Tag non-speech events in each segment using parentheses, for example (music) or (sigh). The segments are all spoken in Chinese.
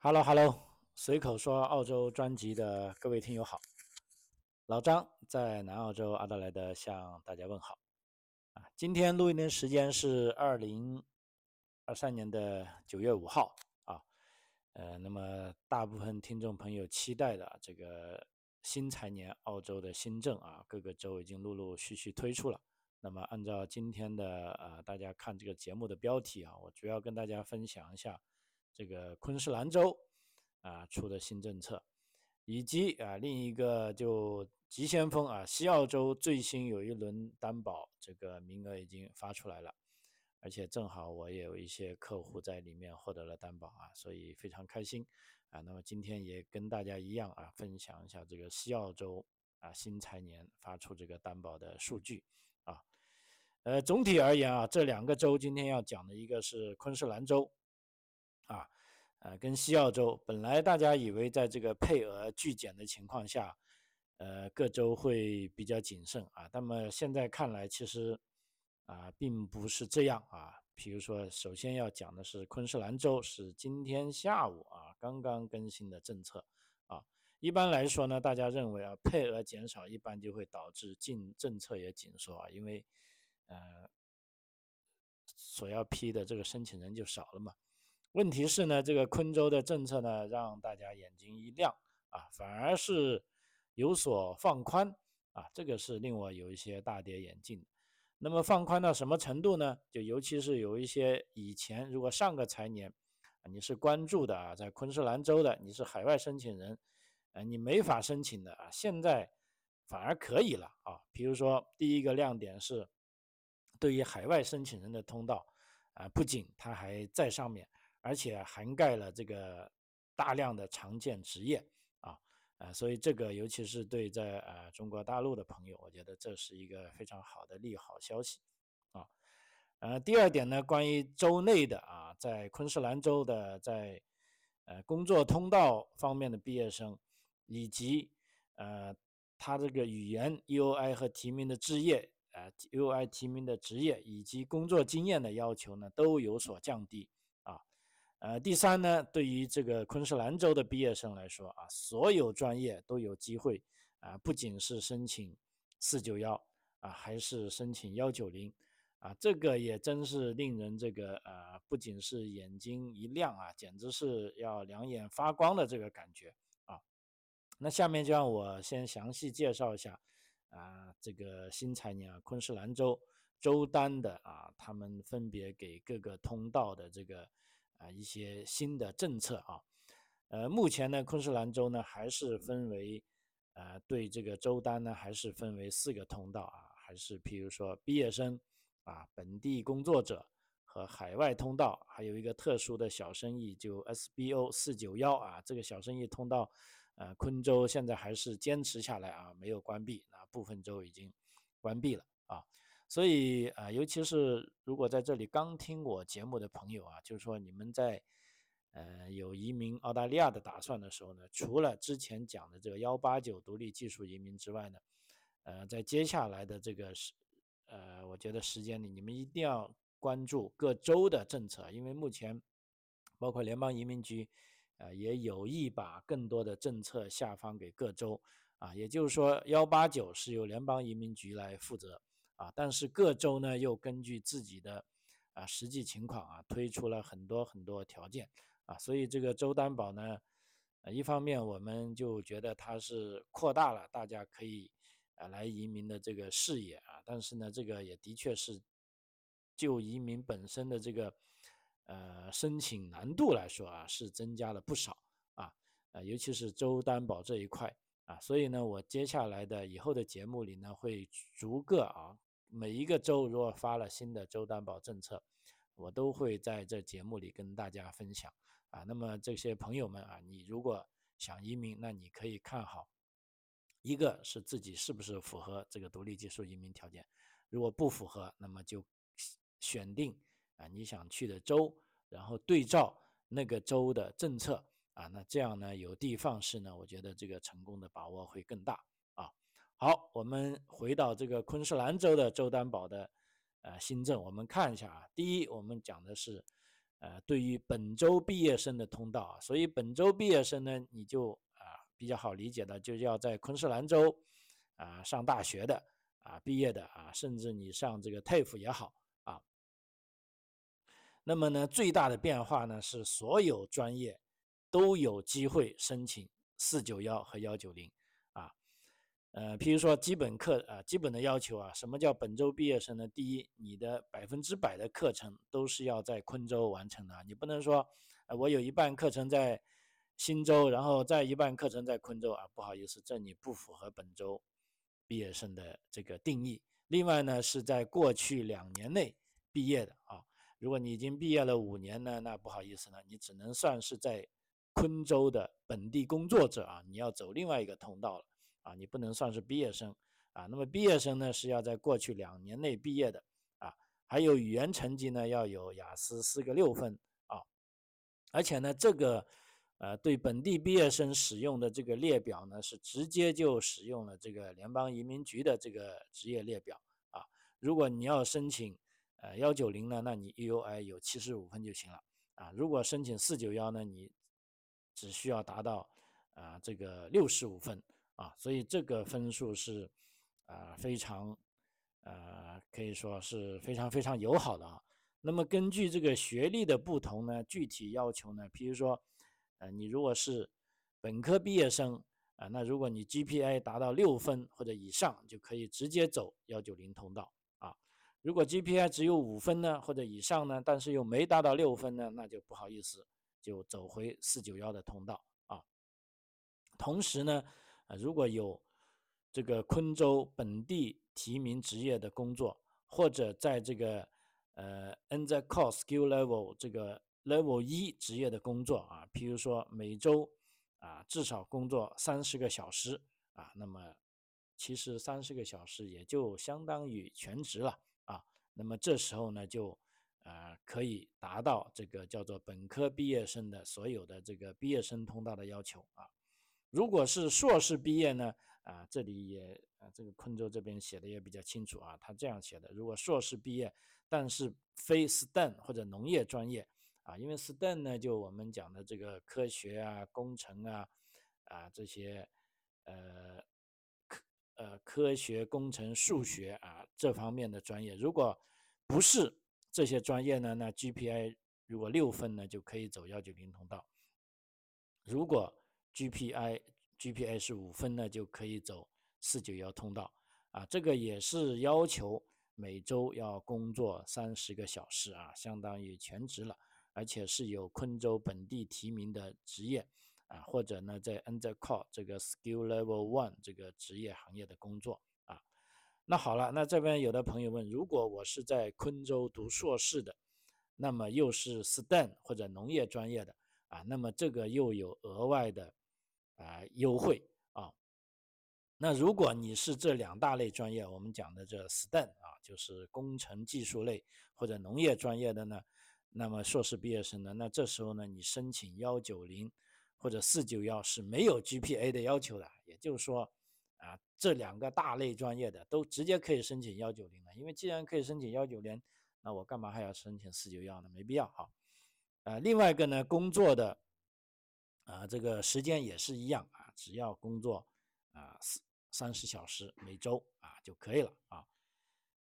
Hello Hello，随口说澳洲专辑的各位听友好，老张在南澳洲阿德莱德向大家问好啊。今天录音的时间是二零二三年的九月五号啊。呃，那么大部分听众朋友期待的这个新财年澳洲的新政啊，各个州已经陆陆续续推出了。那么按照今天的呃大家看这个节目的标题啊，我主要跟大家分享一下。这个昆士兰州啊出的新政策，以及啊另一个就急先锋啊西澳洲最新有一轮担保这个名额已经发出来了，而且正好我也有一些客户在里面获得了担保啊，所以非常开心啊。那么今天也跟大家一样啊分享一下这个西澳洲啊新财年发出这个担保的数据啊。呃，总体而言啊，这两个州今天要讲的一个是昆士兰州。啊，呃，跟西澳洲本来大家以为在这个配额巨减的情况下，呃，各州会比较谨慎啊。那么现在看来，其实啊，并不是这样啊。比如说，首先要讲的是昆士兰州是今天下午啊刚刚更新的政策啊。一般来说呢，大家认为啊，配额减少一般就会导致进政策也紧缩啊，因为呃，所要批的这个申请人就少了嘛。问题是呢，这个昆州的政策呢，让大家眼睛一亮啊，反而是有所放宽啊，这个是令我有一些大跌眼镜。那么放宽到什么程度呢？就尤其是有一些以前如果上个财年你是关注的啊，在昆士兰州的你是海外申请人，呃，你没法申请的啊，现在反而可以了啊。比如说第一个亮点是，对于海外申请人的通道啊，不仅它还在上面。而且涵盖了这个大量的常见职业啊，呃，所以这个尤其是对在呃中国大陆的朋友，我觉得这是一个非常好的利好消息啊。呃，第二点呢，关于州内的啊，在昆士兰州的在呃工作通道方面的毕业生，以及呃他这个语言 U.I 和提名的职业呃 U.I 提名的职业以及工作经验的要求呢，都有所降低。呃，第三呢，对于这个昆士兰州的毕业生来说啊，所有专业都有机会啊，不仅是申请四九幺啊，还是申请幺九零啊，这个也真是令人这个呃，不仅是眼睛一亮啊，简直是要两眼发光的这个感觉啊。那下面就让我先详细介绍一下啊，这个新财年啊，昆士兰州州单的啊，他们分别给各个通道的这个。啊，一些新的政策啊，呃，目前呢，昆士兰州呢还是分为，呃，对这个州单呢还是分为四个通道啊，还是譬如说毕业生啊、本地工作者和海外通道，还有一个特殊的小生意，就 SBO 四九幺啊，这个小生意通道，呃，昆州现在还是坚持下来啊，没有关闭，那部分州已经关闭了啊。所以啊，尤其是如果在这里刚听我节目的朋友啊，就是说你们在呃有移民澳大利亚的打算的时候呢，除了之前讲的这个幺八九独立技术移民之外呢，呃，在接下来的这个时呃，我觉得时间里你们一定要关注各州的政策，因为目前包括联邦移民局呃也有意把更多的政策下放给各州啊，也就是说幺八九是由联邦移民局来负责。啊，但是各州呢又根据自己的啊实际情况啊推出了很多很多条件啊，所以这个州担保呢，呃，一方面我们就觉得它是扩大了大家可以啊来移民的这个视野啊，但是呢，这个也的确是就移民本身的这个呃申请难度来说啊是增加了不少啊，呃，尤其是州担保这一块啊，所以呢，我接下来的以后的节目里呢会逐个啊。每一个州如果发了新的州担保政策，我都会在这节目里跟大家分享啊。那么这些朋友们啊，你如果想移民，那你可以看好，一个是自己是不是符合这个独立技术移民条件，如果不符合，那么就选定啊你想去的州，然后对照那个州的政策啊，那这样呢有的放矢呢，我觉得这个成功的把握会更大。好，我们回到这个昆士兰州的州担保的呃新政，我们看一下啊。第一，我们讲的是呃，对于本州毕业生的通道啊，所以本州毕业生呢，你就啊比较好理解的，就要在昆士兰州啊上大学的啊毕业的啊，甚至你上这个 TAFE 也好啊。那么呢，最大的变化呢是所有专业都有机会申请四九幺和幺九零。呃，譬如说基本课啊，基本的要求啊，什么叫本州毕业生呢？第一，你的百分之百的课程都是要在昆州完成的，你不能说，呃，我有一半课程在新州，然后再一半课程在昆州啊，不好意思，这你不符合本州毕业生的这个定义。另外呢，是在过去两年内毕业的啊，如果你已经毕业了五年呢，那不好意思呢，你只能算是在昆州的本地工作者啊，你要走另外一个通道了。啊，你不能算是毕业生啊。那么毕业生呢是要在过去两年内毕业的啊。还有语言成绩呢要有雅思四个六分啊。而且呢，这个呃对本地毕业生使用的这个列表呢是直接就使用了这个联邦移民局的这个职业列表啊。如果你要申请呃幺九零呢，那你 EUI 有七十五分就行了啊。如果申请四九幺呢，你只需要达到啊这个六十五分。啊，所以这个分数是，啊，非常，呃，可以说是非常非常友好的啊。那么根据这个学历的不同呢，具体要求呢，比如说，呃，你如果是本科毕业生啊，那如果你 GPA 达到六分或者以上，就可以直接走幺九零通道啊。如果 GPA 只有五分呢或者以上呢，但是又没达到六分呢，那就不好意思，就走回四九幺的通道啊。同时呢。啊，如果有这个昆州本地提名职业的工作，或者在这个呃 N Z Core Skill Level 这个 Level 一职业的工作啊，譬如说每周啊至少工作三十个小时啊，那么其实三十个小时也就相当于全职了啊。那么这时候呢，就啊可以达到这个叫做本科毕业生的所有的这个毕业生通道的要求啊。如果是硕士毕业呢？啊，这里也啊，这个昆州这边写的也比较清楚啊，他这样写的：如果硕士毕业，但是非 STEM 或者农业专业啊，因为 STEM 呢，就我们讲的这个科学啊、工程啊啊这些呃科呃科学、工程、数学啊这方面的专业，如果不是这些专业呢，那 GPA 如果六分呢，就可以走幺九零通道。如果 GPI GPA 是五分呢，就可以走四九幺通道啊。这个也是要求每周要工作三十个小时啊，相当于全职了，而且是有昆州本地提名的职业啊，或者呢在 Under Call 这个 Skill Level One 这个职业行业的工作啊。那好了，那这边有的朋友问，如果我是在昆州读硕士的，那么又是 STEM 或者农业专业的啊，那么这个又有额外的。啊，优惠啊！那如果你是这两大类专业，我们讲的这 STEM 啊，就是工程技术类或者农业专业的呢，那么硕士毕业生呢，那这时候呢，你申请幺九零或者四九幺是没有 GPA 的要求的，也就是说啊，这两个大类专业的都直接可以申请幺九零了，因为既然可以申请幺九零，那我干嘛还要申请四九幺呢？没必要哈。啊，另外一个呢，工作的。啊，这个时间也是一样啊，只要工作啊三三十小时每周啊就可以了啊。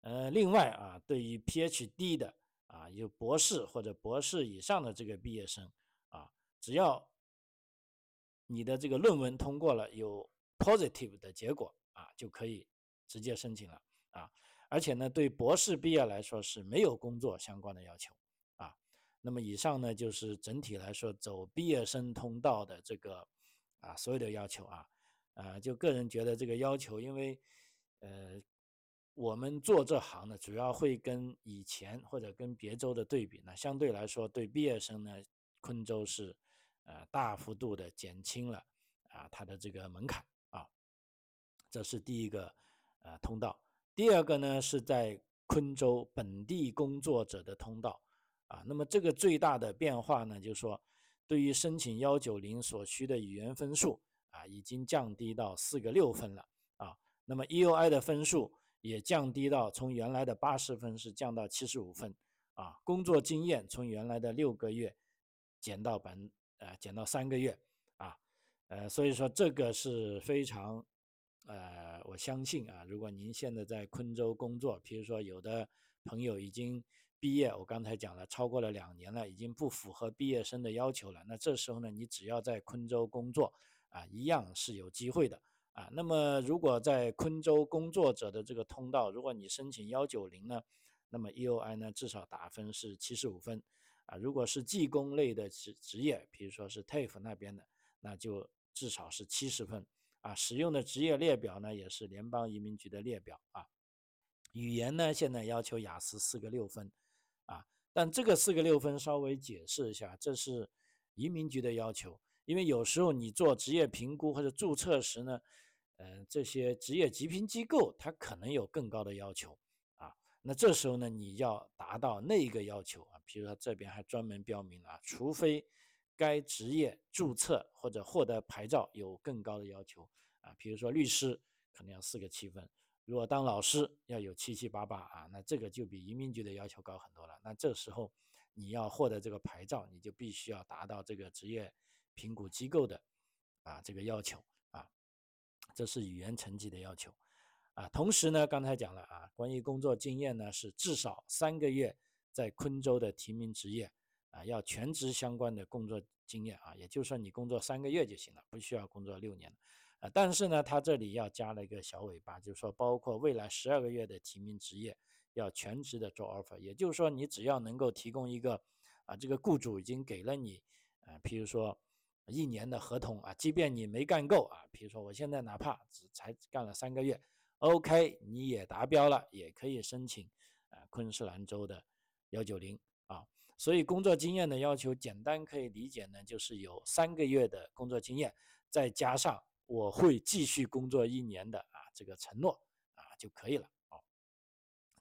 呃，另外啊，对于 PhD 的啊，有博士或者博士以上的这个毕业生啊，只要你的这个论文通过了有 positive 的结果啊，就可以直接申请了啊。而且呢，对博士毕业来说是没有工作相关的要求。那么以上呢，就是整体来说走毕业生通道的这个啊所有的要求啊，啊就个人觉得这个要求，因为呃我们做这行呢，主要会跟以前或者跟别州的对比呢，相对来说对毕业生呢，昆州是呃大幅度的减轻了啊它的这个门槛啊，这是第一个呃通道。第二个呢是在昆州本地工作者的通道。啊，那么这个最大的变化呢，就是说，对于申请幺九零所需的语言分数啊，已经降低到四个六分了啊。那么 EUI 的分数也降低到从原来的八十分是降到七十五分啊，工作经验从原来的六个月减到本呃减到三个月啊，呃，所以说这个是非常呃，我相信啊，如果您现在在昆州工作，比如说有的朋友已经毕业，我刚才讲了，超过了两年了，已经不符合毕业生的要求了，那这时候呢，你只要在昆州工作啊，一样是有机会的啊。那么如果在昆州工作者的这个通道，如果你申请幺九零呢？那么 EOI 呢，至少打分是七十五分，啊，如果是技工类的职职业，比如说是 TAFE 那边的，那就至少是七十分，啊，使用的职业列表呢也是联邦移民局的列表，啊，语言呢现在要求雅思四个六分，但这个四个六分稍微解释一下，这是移民局的要求，因为有时候你做职业评估或者注册时呢，嗯，这些职业级评机构它可能有更高的要求啊。那这时候呢，你要达到那一个要求啊，比如说这边还专门标明了，除非该职业注册或者获得牌照有更高的要求啊，比如说律师可能要四个七分，如果当老师要有七七八八啊，那这个就比移民局的要求高很多了。那这时候你要获得这个牌照，你就必须要达到这个职业评估机构的啊这个要求啊，这是语言成绩的要求。啊，同时呢，刚才讲了啊，关于工作经验呢，是至少三个月在昆州的提名职业啊，要全职相关的工作经验啊，也就是说你工作三个月就行了，不需要工作六年啊。但是呢，他这里要加了一个小尾巴，就是说包括未来十二个月的提名职业要全职的做 offer，也就是说你只要能够提供一个啊，这个雇主已经给了你啊，譬如说一年的合同啊，即便你没干够啊，比如说我现在哪怕只才干了三个月。OK，你也达标了，也可以申请啊昆士兰州的幺九零啊。所以工作经验的要求，简单可以理解呢，就是有三个月的工作经验，再加上我会继续工作一年的啊这个承诺啊就可以了啊。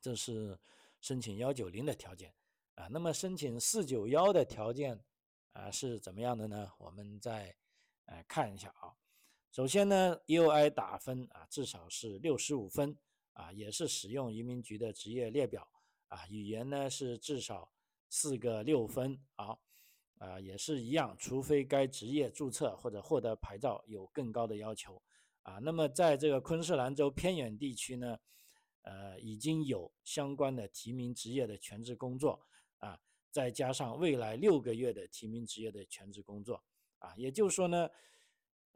这是申请幺九零的条件啊。那么申请四九幺的条件啊是怎么样的呢？我们再呃看一下啊。首先呢，EOI 打分啊，至少是六十五分啊，也是使用移民局的职业列表啊。语言呢是至少四个六分啊，啊也是一样，除非该职业注册或者获得牌照有更高的要求啊。那么在这个昆士兰州偏远地区呢，呃，已经有相关的提名职业的全职工作啊，再加上未来六个月的提名职业的全职工作啊，也就是说呢。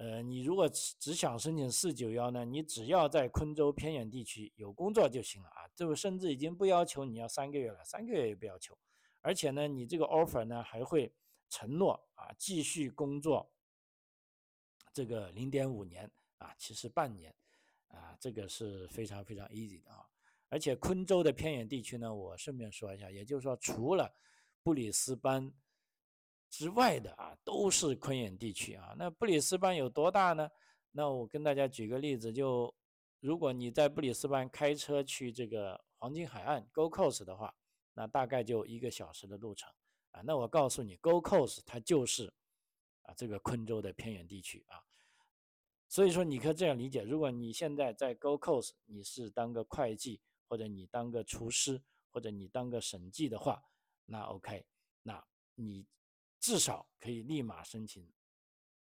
呃，你如果只想申请四九幺呢，你只要在昆州偏远地区有工作就行了啊，就甚至已经不要求你要三个月了，三个月也不要求，而且呢，你这个 offer 呢还会承诺啊继续工作这个零点五年啊，其实半年啊，这个是非常非常 easy 的啊，而且昆州的偏远地区呢，我顺便说一下，也就是说除了布里斯班。之外的啊，都是昆远地区啊。那布里斯班有多大呢？那我跟大家举个例子，就如果你在布里斯班开车去这个黄金海岸 Go Coast 的话，那大概就一个小时的路程啊。那我告诉你，Go Coast 它就是啊这个昆州的偏远地区啊。所以说你可以这样理解：如果你现在在 Go Coast，你是当个会计，或者你当个厨师，或者你当个审计的话，那 OK，那你。至少可以立马申请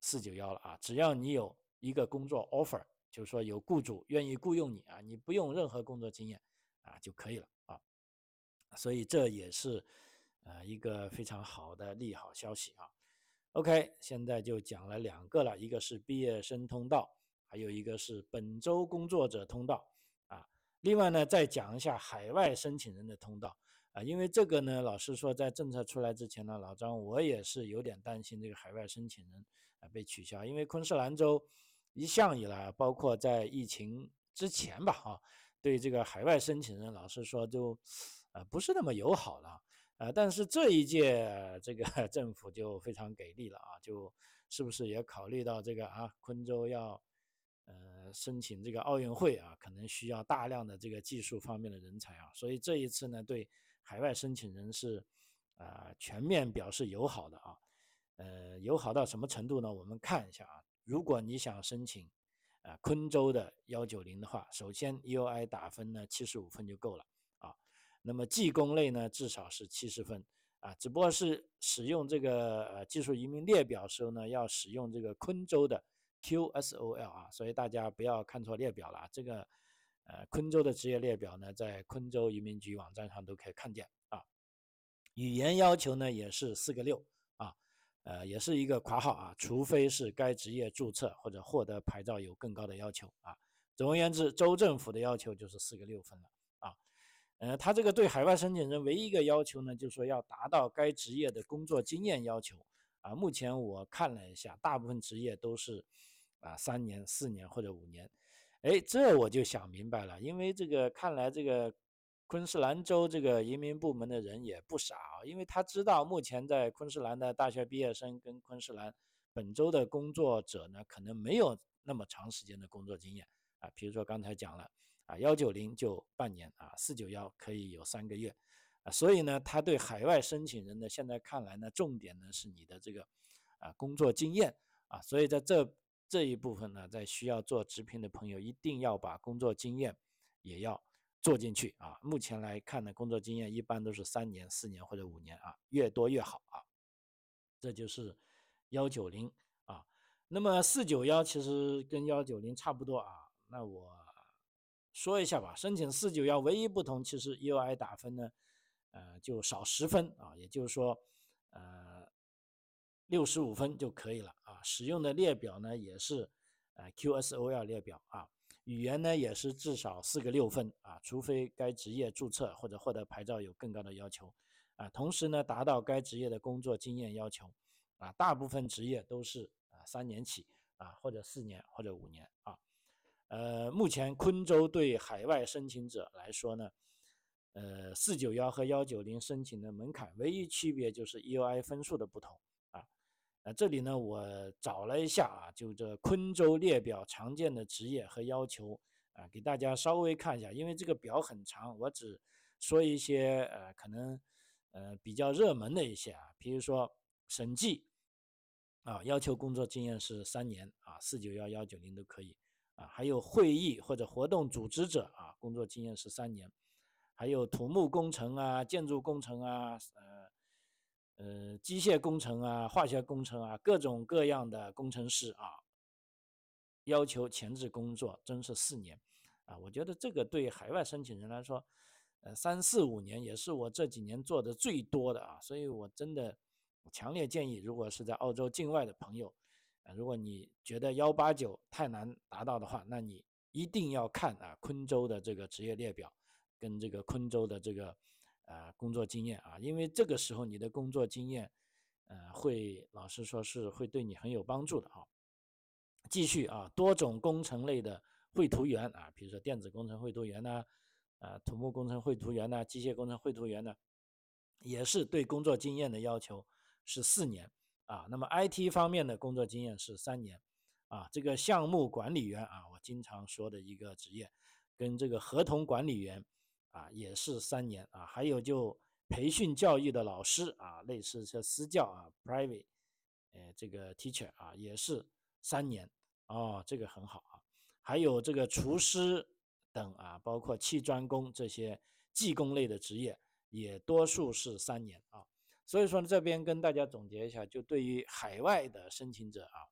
四九幺了啊！只要你有一个工作 offer，就是说有雇主愿意雇佣你啊，你不用任何工作经验啊就可以了啊。所以这也是呃一个非常好的利好消息啊。OK，现在就讲了两个了，一个是毕业生通道，还有一个是本周工作者通道啊。另外呢，再讲一下海外申请人的通道。啊，因为这个呢，老实说，在政策出来之前呢，老张我也是有点担心这个海外申请人啊被取消，因为昆士兰州一向以来，包括在疫情之前吧，啊，对这个海外申请人，老实说就啊不是那么友好了，啊，但是这一届这个 (laughs) 政府就非常给力了啊，就是不是也考虑到这个啊，昆州要呃申请这个奥运会啊，可能需要大量的这个技术方面的人才啊，所以这一次呢，对。海外申请人是啊全面表示友好的啊，呃友好到什么程度呢？我们看一下啊，如果你想申请啊昆州的幺九零的话，首先 U I 打分呢七十五分就够了，那么技工类呢至少是七十分啊，只不过是使用这个呃技术移民列表时候呢，要使用这个昆州的 QSOL 啊，所以大家不要看错列表了，这个呃昆州的职业列表呢，在昆州移民局网站上都可以看见啊。语言要求呢也是四个六啊，呃也是一个括号啊，除非是该职业注册或者获得牌照有更高的要求啊。总而言之，州政府的要求就是四个六分了。呃，他这个对海外申请人唯一一个要求呢，就是说要达到该职业的工作经验要求啊。目前我看了一下，大部分职业都是啊三年、四年或者五年。哎，这我就想明白了，因为这个看来这个。昆士兰州这个移民部门的人也不傻，因为他知道目前在昆士兰的大学毕业生跟昆士兰本州的工作者呢，可能没有那么长时间的工作经验啊。比如说刚才讲了啊，幺九零就半年啊，四九幺可以有三个月啊。所以呢，他对海外申请人呢，现在看来呢，重点呢是你的这个啊工作经验啊。所以在这这一部分呢，在需要做直聘的朋友，一定要把工作经验也要。做进去啊，目前来看呢，工作经验一般都是三年、四年或者五年啊，越多越好啊。这就是幺九零啊，那么四九幺其实跟幺九零差不多啊。那我说一下吧，申请四九幺唯一不同，其实 UI 打分呢，呃，就少十分啊，也就是说，呃，六十五分就可以了啊。使用的列表呢也是呃 QSOL 列表啊。语言呢也是至少四个六分啊，除非该职业注册或者获得牌照有更高的要求啊。同时呢，达到该职业的工作经验要求啊，大部分职业都是啊三年起啊，或者四年或者五年啊。呃，目前昆州对海外申请者来说呢，呃，四九幺和幺九零申请的门槛唯一区别就是 EUI 分数的不同。啊，呃这里呢，我找了一下啊，就这昆州列表常见的职业和要求啊，给大家稍微看一下，因为这个表很长，我只说一些呃，可能呃比较热门的一些啊，比如说审计啊，要求工作经验是三年啊，四九幺幺九零都可以还有会议或者活动组织者啊，工作经验是三年，还有土木工程啊，建筑工程啊，呃。呃，机械工程啊，化学工程啊，各种各样的工程师啊，要求前置工作真是四年啊！我觉得这个对海外申请人来说，呃，三四五年也是我这几年做的最多的啊，所以我真的强烈建议，如果是在澳洲境外的朋友，如果你觉得幺八九太难达到的话，那你一定要看啊，昆州的这个职业列表，跟这个昆州的这个。啊，工作经验啊，因为这个时候你的工作经验，呃，会老实说是会对你很有帮助的啊。继续啊，多种工程类的绘图员啊，比如说电子工程绘图员呐，啊，土木工程绘图员呐，机械工程绘图员呢，也是对工作经验的要求是四年啊。那么 IT 方面的工作经验是三年啊。这个项目管理员啊，我经常说的一个职业，跟这个合同管理员。啊，也是三年啊，还有就培训教育的老师啊，类似这私教啊，private，呃，这个 teacher 啊，也是三年哦，这个很好啊。还有这个厨师等啊，包括砌砖工这些技工类的职业，也多数是三年啊。所以说呢，这边跟大家总结一下，就对于海外的申请者啊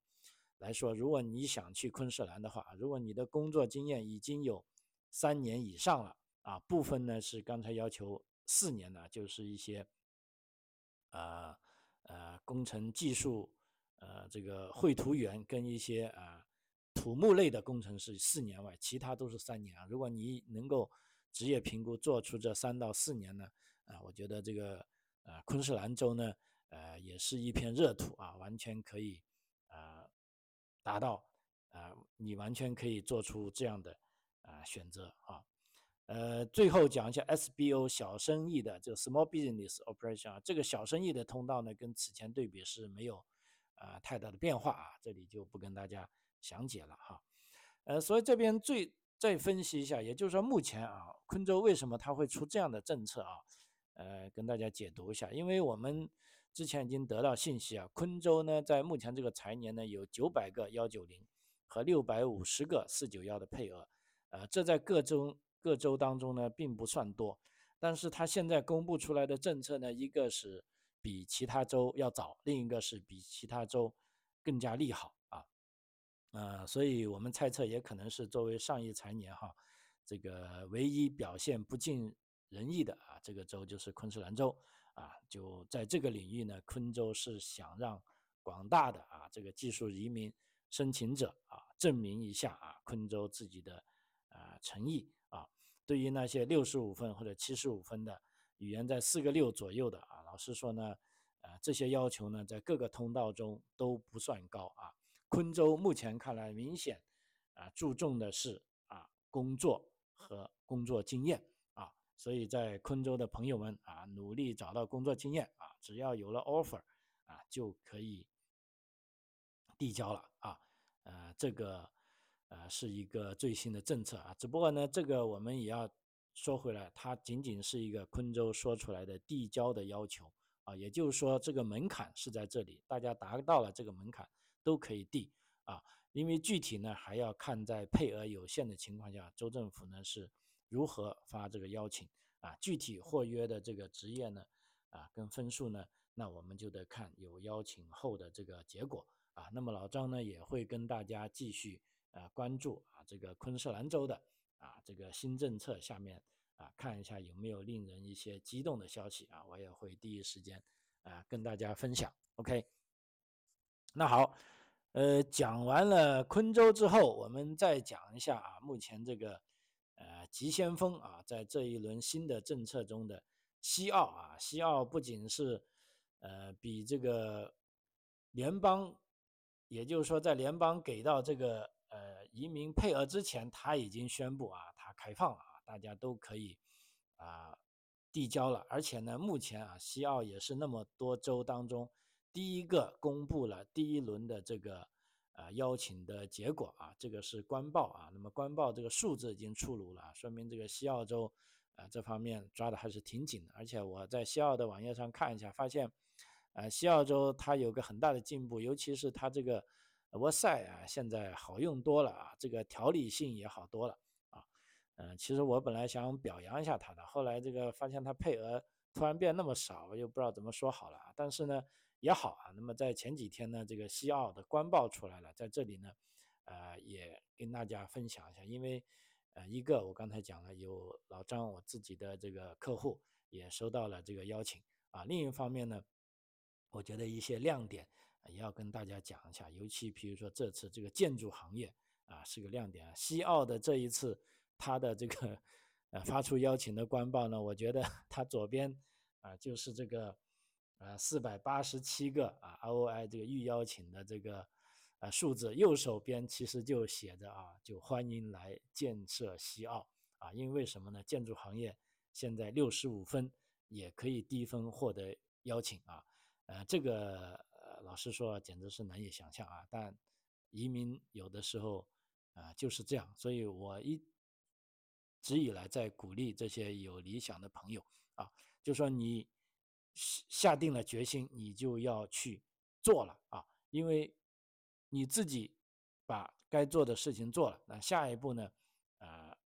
来说，如果你想去昆士兰的话，如果你的工作经验已经有三年以上了。啊，部分呢是刚才要求四年的，就是一些，呃呃工程技术，呃这个绘图员跟一些啊土木类的工程师四年外，其他都是三年啊。如果你能够职业评估做出这三到四年呢，啊，我觉得这个呃昆士兰州呢，呃也是一片热土啊，完全可以啊达到啊，你完全可以做出这样的啊选择啊。呃，最后讲一下 SBO 小生意的这个 Small Business Operation 啊，这个小生意的通道呢，跟此前对比是没有啊太大的变化啊，这里就不跟大家详解了哈。呃，所以这边最再分析一下，也就是说目前啊，昆州为什么它会出这样的政策啊？呃，跟大家解读一下，因为我们之前已经得到信息啊，昆州呢在目前这个财年呢有九百个幺九零和六百五十个四九幺的配额，呃，这在各州。各州当中呢，并不算多，但是它现在公布出来的政策呢，一个是比其他州要早，另一个是比其他州更加利好啊，呃，所以我们猜测也可能是作为上一财年哈，这个唯一表现不尽人意的啊，这个州就是昆士兰州啊，就在这个领域呢，昆州是想让广大的啊这个技术移民申请者啊证明一下啊昆州自己的啊诚意啊，对于那些六十五分或者七十五分的语言在四个六左右的啊，老实说呢，呃这些要求呢在各个通道中都不算高啊，昆州目前看来明显啊注重的是啊工作和工作经验。所以在昆州的朋友们啊，努力找到工作经验啊，只要有了 offer 啊，就可以递交了啊。呃，这个呃是一个最新的政策啊。只不过呢，这个我们也要说回来，它仅仅是一个昆州说出来的递交的要求啊。也就是说，这个门槛是在这里，大家达到了这个门槛都可以递啊。因为具体呢，还要看在配额有限的情况下，州政府呢是。如何发这个邀请啊？具体获约的这个职业呢？啊，跟分数呢？那我们就得看有邀请后的这个结果啊。那么老张呢也会跟大家继续啊关注啊这个昆士兰州的啊这个新政策下面啊看一下有没有令人一些激动的消息啊，我也会第一时间啊跟大家分享。OK，那好，呃，讲完了昆州之后，我们再讲一下啊目前这个。呃，急先锋啊，在这一轮新的政策中的西澳啊，西澳不仅是呃比这个联邦，也就是说在联邦给到这个呃移民配额之前，他已经宣布啊，他开放了啊，大家都可以啊递交了，而且呢，目前啊，西澳也是那么多州当中第一个公布了第一轮的这个。啊，邀请的结果啊，这个是官报啊。那么官报这个数字已经出炉了，说明这个西澳洲啊这方面抓的还是挺紧的。而且我在西澳的网页上看一下，发现，啊，西澳洲它有个很大的进步，尤其是它这个 website 啊，现在好用多了啊，这个条理性也好多了啊。嗯，其实我本来想表扬一下它的，后来这个发现它配额突然变那么少，我又不知道怎么说好了。但是呢。也好啊，那么在前几天呢，这个西澳的官报出来了，在这里呢，呃，也跟大家分享一下，因为，呃，一个我刚才讲了，有老张我自己的这个客户也收到了这个邀请。啊，另一方面呢，我觉得一些亮点也要跟大家讲一下，尤其比如说这次这个建筑行业啊是个亮点，西澳的这一次它的这个呃发出邀请的官报呢，我觉得它左边啊就是这个。呃，四百八十七个啊，ROI 这个预邀请的这个呃数字，右手边其实就写着啊，就欢迎来建设西澳啊，因为什么呢？建筑行业现在六十五分也可以低分获得邀请啊，呃，这个呃老实说简直是难以想象啊，但移民有的时候啊就是这样，所以我一直以来在鼓励这些有理想的朋友啊，就说你。下定了决心，你就要去做了啊！因为你自己把该做的事情做了，那下一步呢？啊，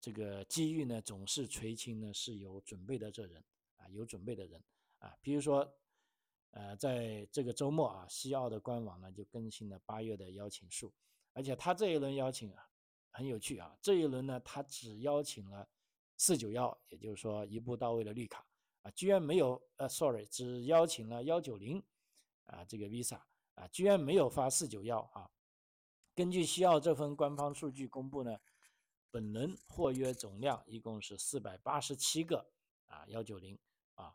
这个机遇呢，总是垂青呢，是有准备的这人啊，有准备的人啊。比如说，呃，在这个周末啊，西澳的官网呢就更新了八月的邀请数，而且他这一轮邀请啊很有趣啊，这一轮呢他只邀请了四九幺，也就是说一步到位的绿卡。啊，居然没有呃，sorry，只邀请了幺九零啊，这个 visa 啊，居然没有发四九幺啊。根据西澳这份官方数据公布呢，本轮货约总量一共是四百八十七个啊，幺九零啊，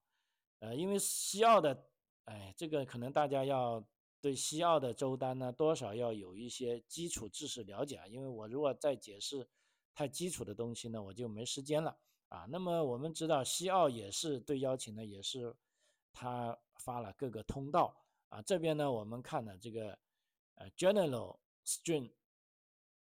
呃，因为西澳的，哎，这个可能大家要对西澳的周单呢，多少要有一些基础知识了解啊，因为我如果再解释太基础的东西呢，我就没时间了。啊，那么我们知道西澳也是对邀请呢，也是他发了各个通道啊。这边呢，我们看呢这个呃 General Stream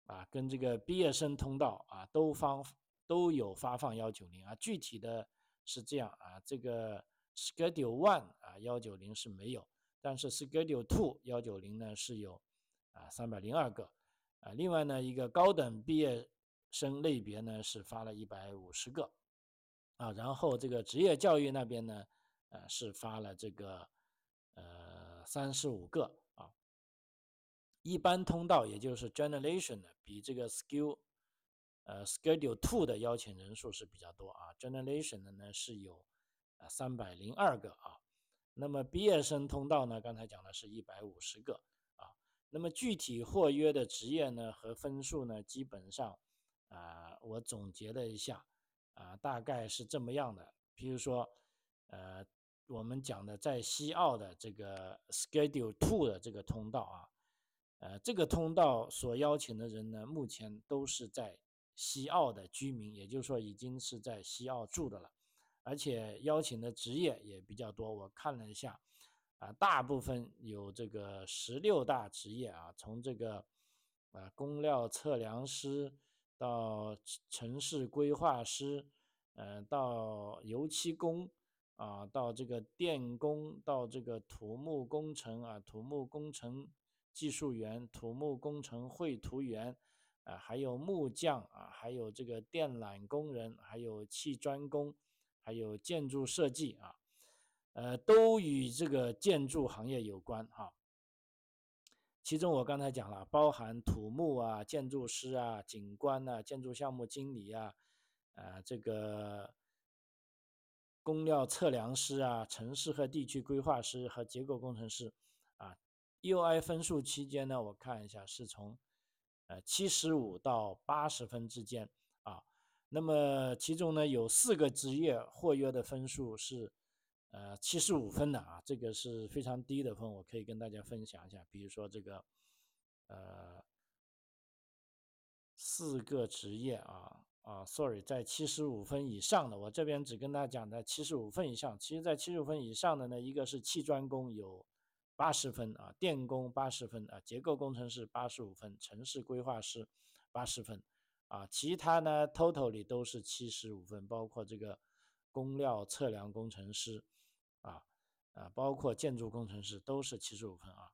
啊，跟这个毕业生通道啊，都方都有发放幺九零啊。具体的是这样啊，这个 Schedule One 啊幺九零是没有，但是 Schedule Two 幺九零呢是有啊三百零二个啊。另外呢，一个高等毕业生类别呢是发了一百五十个。啊，然后这个职业教育那边呢，呃，是发了这个呃三十五个啊。一般通道也就是 generation 的，比这个 skill 呃 schedule two 的邀请人数是比较多啊。generation 的呢是有啊三百零二个啊。那么毕业生通道呢，刚才讲的是一百五十个啊。那么具体获约的职业呢和分数呢，基本上啊，我总结了一下。啊，大概是这么样的。比如说，呃，我们讲的在西澳的这个 Schedule Two 的这个通道啊，呃，这个通道所邀请的人呢，目前都是在西澳的居民，也就是说已经是在西澳住的了，而且邀请的职业也比较多。我看了一下，啊，大部分有这个十六大职业啊，从这个啊工料测量师。到城市规划师，呃，到油漆工，啊，到这个电工，到这个土木工程啊，土木工程技术员，土木工程绘图员，啊，还有木匠啊，还有这个电缆工人，还有砌砖工，还有建筑设计啊，呃，都与这个建筑行业有关哈。其中我刚才讲了，包含土木啊、建筑师啊、景观啊、建筑项目经理啊，呃，这个工料测量师啊、城市和地区规划师和结构工程师啊，UI 分数期间呢，我看一下是从呃七十五到八十分之间啊。那么其中呢，有四个职业获约的分数是呃七十五分的啊，这个是非常低的分，我可以跟大家分享一下，比如说这个。呃，四个职业啊啊，sorry，在七十五分以上的，我这边只跟大家讲在七十五分以上。其实，在七十五分以上的呢，一个是砌砖工有八十分啊，电工八十分啊，结构工程师八十五分，城市规划师八十分啊，其他呢，total 里都是七十五分，包括这个工料测量工程师啊啊，包括建筑工程师都是七十五分啊。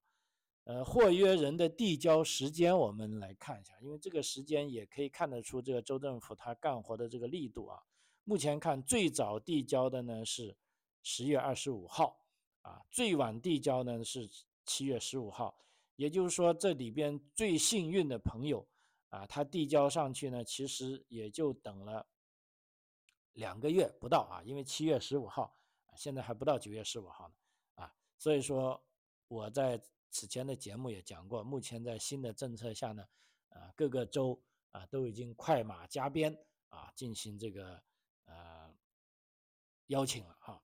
呃，获约人的递交时间，我们来看一下，因为这个时间也可以看得出这个州政府他干活的这个力度啊。目前看最早递交的呢是十月二十五号啊，最晚递交呢是七月十五号。也就是说，这里边最幸运的朋友啊，他递交上去呢，其实也就等了两个月不到啊，因为七月十五号现在还不到九月十五号呢啊，所以说我在。此前的节目也讲过，目前在新的政策下呢，啊，各个州啊都已经快马加鞭啊进行这个呃邀请了哈。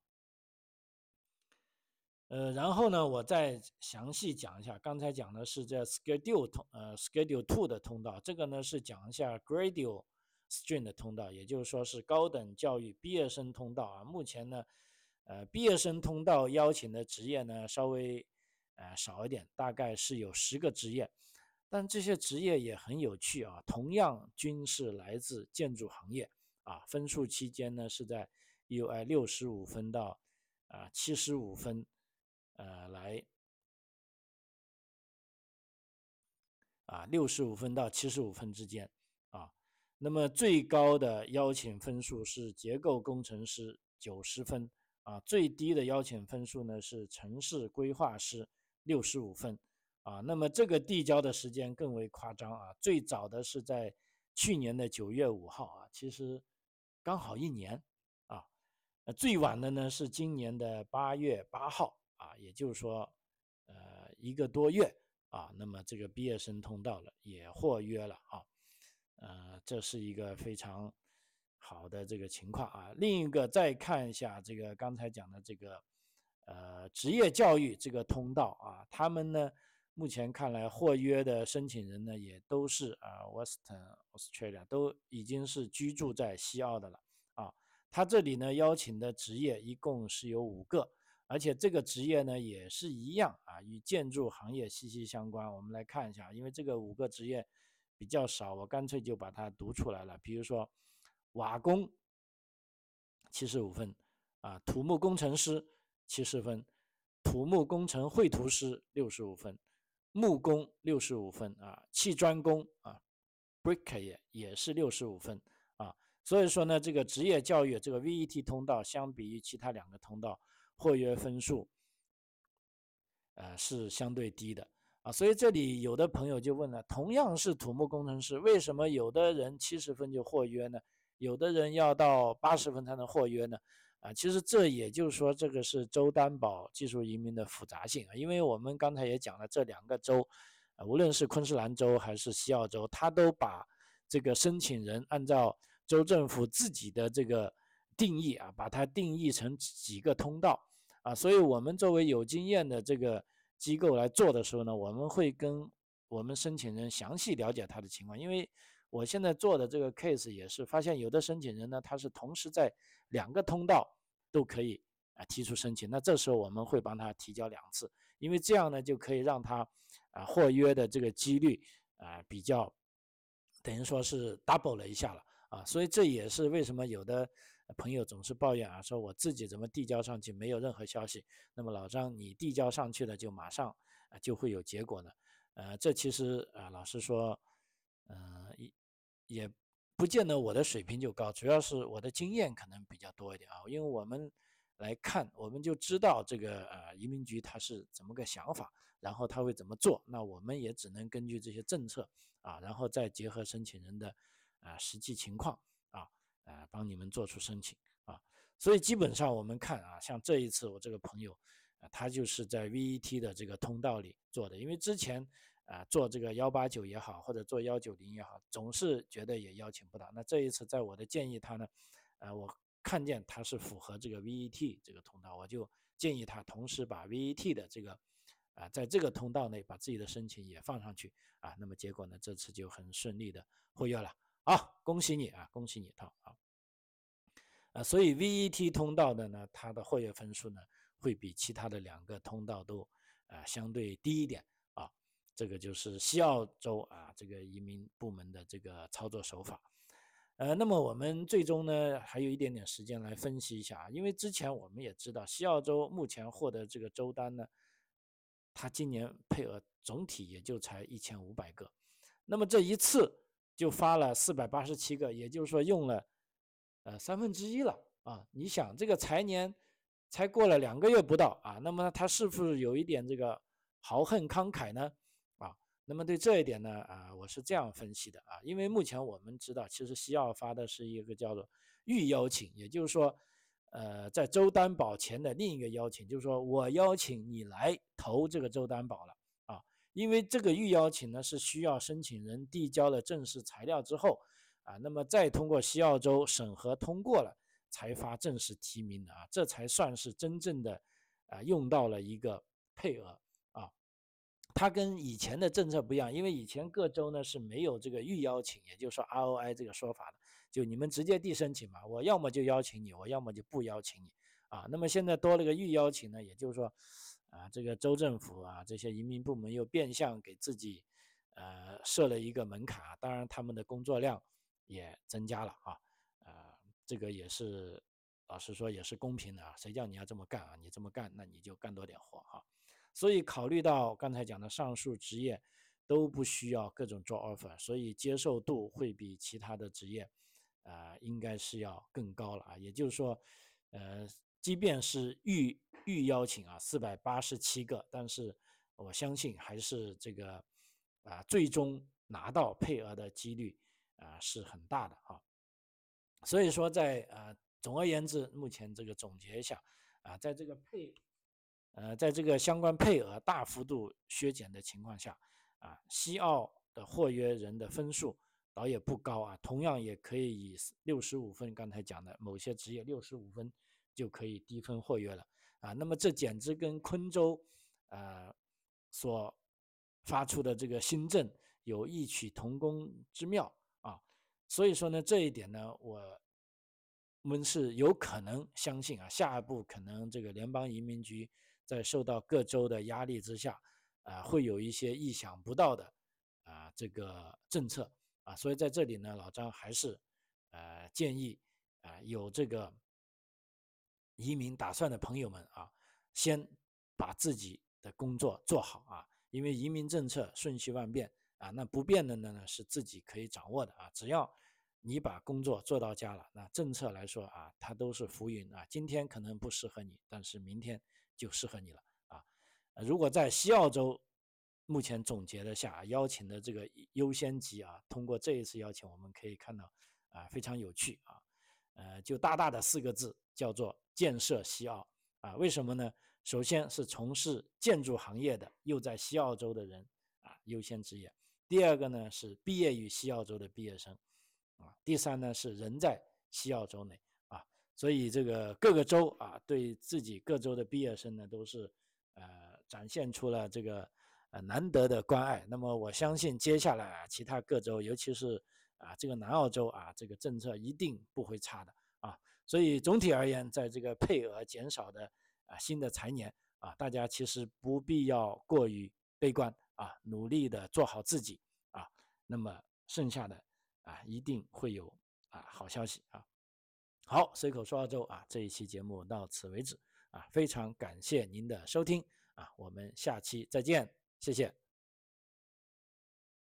呃，然后呢，我再详细讲一下，刚才讲的是这 Schedule 通呃 Schedule Two 的通道，这个呢是讲一下 Graduate Stream 的通道，也就是说是高等教育毕业生通道啊。目前呢，呃，毕业生通道邀请的职业呢稍微。呃，少一点，大概是有十个职业，但这些职业也很有趣啊，同样均是来自建筑行业啊。分数期间呢是在 UI 六十五分到啊七十五分，呃，来啊六十五分到七十五分之间啊。那么最高的邀请分数是结构工程师九十分啊，最低的邀请分数呢是城市规划师。六十五分，啊，那么这个递交的时间更为夸张啊，最早的是在去年的九月五号啊，其实刚好一年啊，最晚的呢是今年的八月八号啊，也就是说，呃，一个多月啊，那么这个毕业生通道了也获约了啊，呃，这是一个非常好的这个情况啊。另一个再看一下这个刚才讲的这个。呃，职业教育这个通道啊，他们呢，目前看来获约的申请人呢，也都是啊，Western Australia 都已经是居住在西澳的了啊。他这里呢邀请的职业一共是有五个，而且这个职业呢也是一样啊，与建筑行业息息相关。我们来看一下，因为这个五个职业比较少，我干脆就把它读出来了。比如说瓦工，七十五分啊，土木工程师。七十分，土木工程绘图师六十五分，木工六十五分啊，砌砖工啊，bricker 也是六十五分啊，所以说呢，这个职业教育这个 VET 通道相比于其他两个通道，获约分数，呃是相对低的啊。所以这里有的朋友就问了，同样是土木工程师，为什么有的人七十分就获约呢？有的人要到八十分才能获约呢？啊，其实这也就是说，这个是州担保技术移民的复杂性啊。因为我们刚才也讲了，这两个州，啊，无论是昆士兰州还是西澳州，它都把这个申请人按照州政府自己的这个定义啊，把它定义成几个通道啊。所以我们作为有经验的这个机构来做的时候呢，我们会跟我们申请人详细了解他的情况，因为。我现在做的这个 case 也是发现，有的申请人呢，他是同时在两个通道都可以啊提出申请，那这时候我们会帮他提交两次，因为这样呢就可以让他啊获约的这个几率啊比较等于说是 double 了一下了啊，所以这也是为什么有的朋友总是抱怨啊，说我自己怎么递交上去没有任何消息，那么老张你递交上去了就马上啊就会有结果呢？呃，这其实啊老实说，嗯一。也不见得我的水平就高，主要是我的经验可能比较多一点啊。因为我们来看，我们就知道这个呃移民局他是怎么个想法，然后他会怎么做。那我们也只能根据这些政策啊，然后再结合申请人的啊实际情况啊，呃帮你们做出申请啊。所以基本上我们看啊，像这一次我这个朋友，他就是在 VET 的这个通道里做的，因为之前。啊，做这个幺八九也好，或者做幺九零也好，总是觉得也邀请不到。那这一次，在我的建议他呢，呃，我看见他是符合这个 VET 这个通道，我就建议他同时把 VET 的这个啊，在这个通道内把自己的申请也放上去啊。那么结果呢，这次就很顺利的获约了。好，恭喜你啊，恭喜你，套啊。啊，所以 VET 通道的呢，它的获约分数呢，会比其他的两个通道都啊相对低一点。这个就是西澳洲啊，这个移民部门的这个操作手法。呃，那么我们最终呢，还有一点点时间来分析一下啊，因为之前我们也知道，西澳洲目前获得这个州单呢，它今年配额总体也就才一千五百个，那么这一次就发了四百八十七个，也就是说用了呃三分之一了啊。你想这个财年才过了两个月不到啊，那么他是不是有一点这个豪横慷慨呢？那么对这一点呢，啊，我是这样分析的啊，因为目前我们知道，其实西澳发的是一个叫做预邀请，也就是说，呃，在州担保前的另一个邀请，就是说我邀请你来投这个州担保了啊，因为这个预邀请呢是需要申请人递交了正式材料之后啊，那么再通过西澳州审核通过了，才发正式提名的啊，这才算是真正的啊用到了一个配额。它跟以前的政策不一样，因为以前各州呢是没有这个预邀请，也就是说 ROI 这个说法的，就你们直接递申请嘛，我要么就邀请你，我要么就不邀请你啊。那么现在多了个预邀请呢，也就是说，啊，这个州政府啊，这些移民部门又变相给自己呃设了一个门槛，当然他们的工作量也增加了啊，呃，这个也是老实说也是公平的啊，谁叫你要这么干啊？你这么干，那你就干多点活哈。所以考虑到刚才讲的上述职业都不需要各种 job offer，所以接受度会比其他的职业，呃，应该是要更高了啊。也就是说，呃，即便是预预邀请啊，四百八十七个，但是我相信还是这个啊，最终拿到配额的几率啊是很大的啊。所以说，在呃，总而言之，目前这个总结一下啊，在这个配。呃，在这个相关配额大幅度削减的情况下，啊，西澳的获约人的分数倒也不高啊，同样也可以以六十五分，刚才讲的某些职业六十五分就可以低分获约了啊。那么这简直跟昆州呃所发出的这个新政有异曲同工之妙啊。所以说呢，这一点呢，我们是有可能相信啊，下一步可能这个联邦移民局。在受到各州的压力之下，啊，会有一些意想不到的啊这个政策。啊，所以在这里呢，老张还是呃建议啊有这个移民打算的朋友们啊，先把自己的工作做好啊，因为移民政策瞬息万变啊，那不变的呢呢是自己可以掌握的啊，只要你把工作做到家了，那政策来说啊，它都是浮云啊。今天可能不适合你，但是明天就适合你了啊。如果在西澳洲目前总结的下邀请的这个优先级啊，通过这一次邀请，我们可以看到啊，非常有趣啊。呃，就大大的四个字叫做建设西澳啊。为什么呢？首先是从事建筑行业的又在西澳洲的人啊优先职业。第二个呢是毕业于西澳洲的毕业生。啊，第三呢是人在西澳洲内啊，所以这个各个州啊对自己各州的毕业生呢都是呃展现出了这个呃难得的关爱。那么我相信接下来啊其他各州，尤其是啊这个南澳洲啊这个政策一定不会差的啊。所以总体而言，在这个配额减少的啊新的财年啊，大家其实不必要过于悲观啊，努力的做好自己啊，那么剩下的。啊，一定会有啊好消息啊！好，随口说澳洲啊，这一期节目到此为止啊，非常感谢您的收听啊，我们下期再见，谢谢。